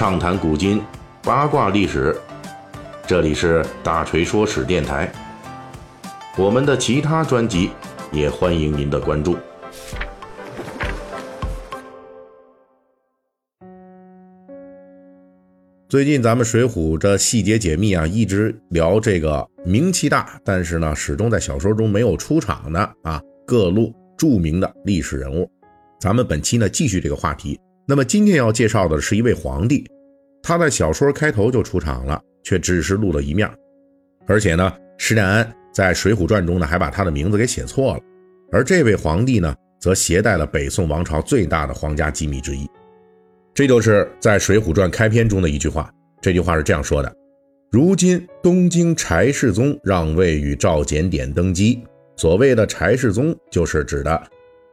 畅谈古今，八卦历史。这里是大锤说史电台。我们的其他专辑也欢迎您的关注。最近咱们《水浒》这细节解密啊，一直聊这个名气大，但是呢，始终在小说中没有出场的啊各路著名的历史人物。咱们本期呢继续这个话题。那么今天要介绍的是一位皇帝，他在小说开头就出场了，却只是露了一面。而且呢，施耐庵在《水浒传》中呢还把他的名字给写错了。而这位皇帝呢，则携带了北宋王朝最大的皇家机密之一。这就是在《水浒传》开篇中的一句话。这句话是这样说的：“如今东京柴世宗让位与赵简典登基。”所谓的柴世宗，就是指的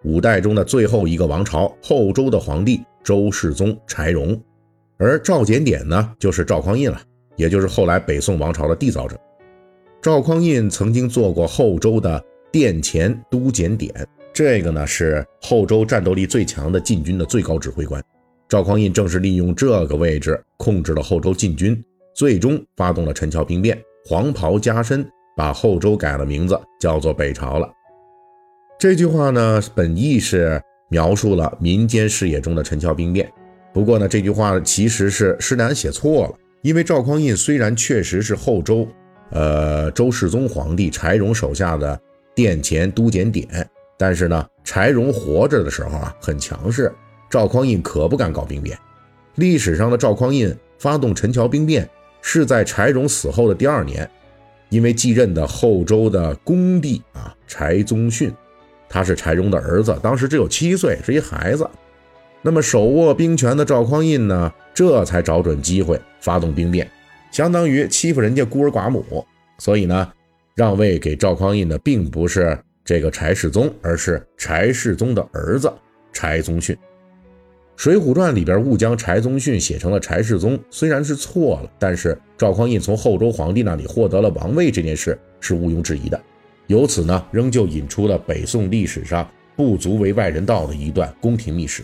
五代中的最后一个王朝后周的皇帝。周世宗柴荣，而赵简典呢，就是赵匡胤了，也就是后来北宋王朝的缔造者。赵匡胤曾经做过后周的殿前都检点，这个呢是后周战斗力最强的禁军的最高指挥官。赵匡胤正是利用这个位置控制了后周禁军，最终发动了陈桥兵变，黄袍加身，把后周改了名字，叫做北朝了。这句话呢，本意是。描述了民间视野中的陈桥兵变。不过呢，这句话其实是施耐庵写错了。因为赵匡胤虽然确实是后周，呃，周世宗皇帝柴荣手下的殿前都检点，但是呢，柴荣活着的时候啊很强势，赵匡胤可不敢搞兵变。历史上的赵匡胤发动陈桥兵变是在柴荣死后的第二年，因为继任的后周的恭帝啊柴宗训。他是柴荣的儿子，当时只有七岁，是一孩子。那么手握兵权的赵匡胤呢，这才找准机会发动兵变，相当于欺负人家孤儿寡母。所以呢，让位给赵匡胤的并不是这个柴世宗，而是柴世宗的儿子柴宗训。《水浒传》里边误将柴宗训写成了柴世宗，虽然是错了，但是赵匡胤从后周皇帝那里获得了王位这件事是毋庸置疑的。由此呢，仍旧引出了北宋历史上不足为外人道的一段宫廷秘史。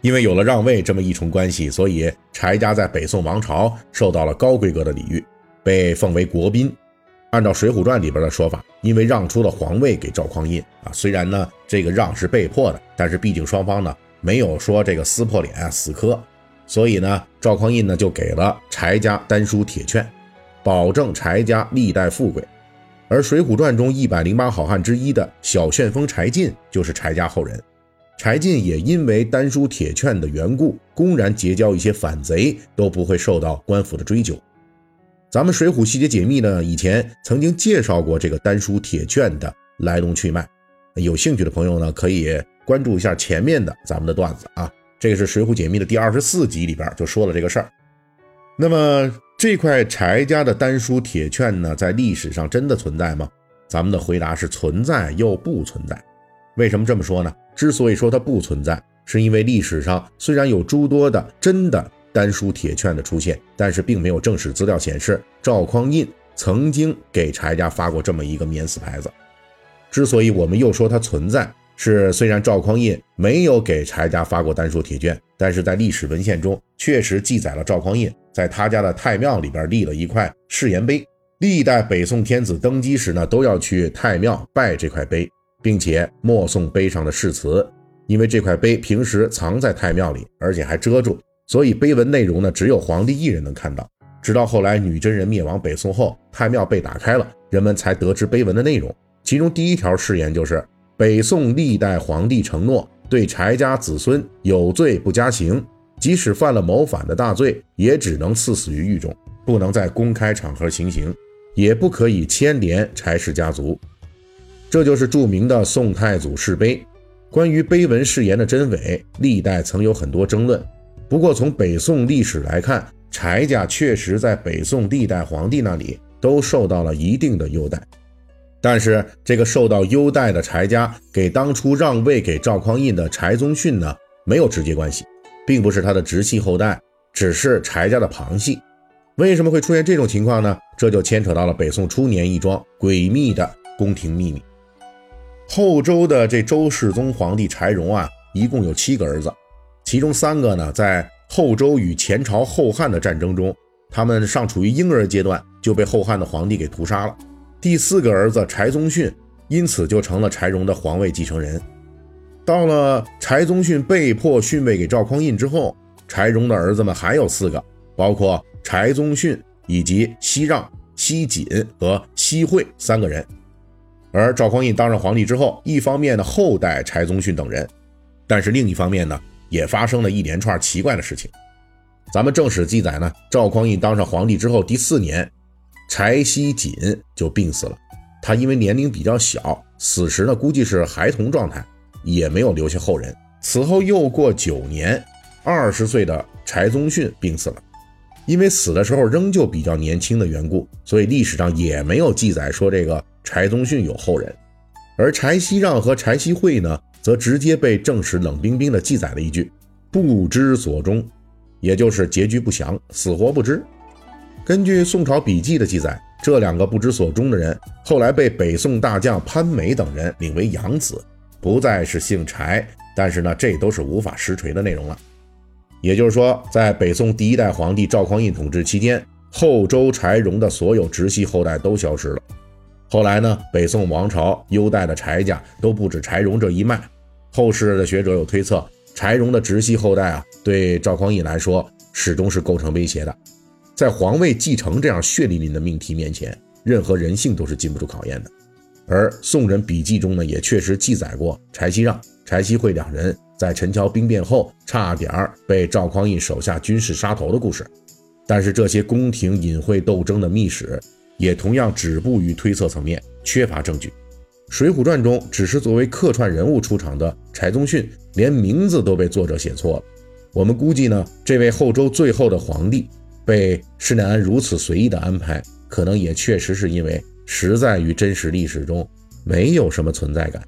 因为有了让位这么一重关系，所以柴家在北宋王朝受到了高规格的礼遇，被奉为国宾。按照《水浒传》里边的说法，因为让出了皇位给赵匡胤啊，虽然呢这个让是被迫的，但是毕竟双方呢没有说这个撕破脸啊死磕，所以呢赵匡胤呢就给了柴家丹书铁券，保证柴家历代富贵。而《水浒传》中一百零八好汉之一的小旋风柴进就是柴家后人，柴进也因为丹书铁券的缘故，公然结交一些反贼，都不会受到官府的追究。咱们《水浒细节解密》呢，以前曾经介绍过这个丹书铁券的来龙去脉，有兴趣的朋友呢，可以关注一下前面的咱们的段子啊。这个是《水浒解密》的第二十四集里边就说了这个事儿。那么。这块柴家的丹书铁券呢，在历史上真的存在吗？咱们的回答是存在又不存在。为什么这么说呢？之所以说它不存在，是因为历史上虽然有诸多的真的丹书铁券的出现，但是并没有正史资料显示赵匡胤曾经给柴家发过这么一个免死牌子。之所以我们又说它存在，是虽然赵匡胤没有给柴家发过丹书铁券，但是在历史文献中确实记载了赵匡胤。在他家的太庙里边立了一块誓言碑，历代北宋天子登基时呢，都要去太庙拜这块碑，并且默诵碑上的誓词。因为这块碑平时藏在太庙里，而且还遮住，所以碑文内容呢，只有皇帝一人能看到。直到后来女真人灭亡北宋后，太庙被打开了，人们才得知碑文的内容。其中第一条誓言就是：北宋历代皇帝承诺对柴家子孙有罪不加刑。即使犯了谋反的大罪，也只能赐死于狱中，不能在公开场合行刑，也不可以牵连柴氏家族。这就是著名的宋太祖誓碑。关于碑文誓言的真伪，历代曾有很多争论。不过从北宋历史来看，柴家确实在北宋历代皇帝那里都受到了一定的优待。但是这个受到优待的柴家，给当初让位给赵匡胤的柴宗训呢，没有直接关系。并不是他的直系后代，只是柴家的旁系。为什么会出现这种情况呢？这就牵扯到了北宋初年一桩诡秘的宫廷秘密。后周的这周世宗皇帝柴荣啊，一共有七个儿子，其中三个呢在后周与前朝后汉的战争中，他们尚处于婴儿阶段，就被后汉的皇帝给屠杀了。第四个儿子柴宗训因此就成了柴荣的皇位继承人。到了柴宗训被迫逊位给赵匡胤之后，柴荣的儿子们还有四个，包括柴宗训以及西让、西锦和西惠三个人。而赵匡胤当上皇帝之后，一方面呢后代柴宗训等人，但是另一方面呢也发生了一连串奇怪的事情。咱们正史记载呢，赵匡胤当上皇帝之后第四年，柴西锦就病死了。他因为年龄比较小，死时呢估计是孩童状态。也没有留下后人。此后又过九年，二十岁的柴宗训病死了。因为死的时候仍旧比较年轻的缘故，所以历史上也没有记载说这个柴宗训有后人。而柴熙让和柴熙惠呢，则直接被正史冷冰冰的记载了一句“不知所终”，也就是结局不详，死活不知。根据宋朝笔记的记载，这两个不知所终的人后来被北宋大将潘美等人领为养子。不再是姓柴，但是呢，这都是无法实锤的内容了。也就是说，在北宋第一代皇帝赵匡胤统治期间，后周柴荣的所有直系后代都消失了。后来呢，北宋王朝优待的柴家都不止柴荣这一脉。后世的学者有推测，柴荣的直系后代啊，对赵匡胤来说始终是构成威胁的。在皇位继承这样血淋淋的命题面前，任何人性都是经不住考验的。而宋人笔记中呢，也确实记载过柴熙让、柴熙惠两人在陈桥兵变后，差点儿被赵匡胤手下军士杀头的故事。但是这些宫廷隐晦斗争的秘史，也同样止步于推测层面，缺乏证据。《水浒传》中只是作为客串人物出场的柴宗训，连名字都被作者写错了。我们估计呢，这位后周最后的皇帝被施耐庵如此随意的安排，可能也确实是因为。实在与真实历史中没有什么存在感，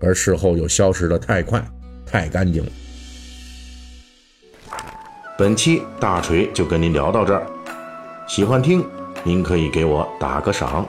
而事后又消失的太快、太干净了。本期大锤就跟您聊到这儿，喜欢听您可以给我打个赏。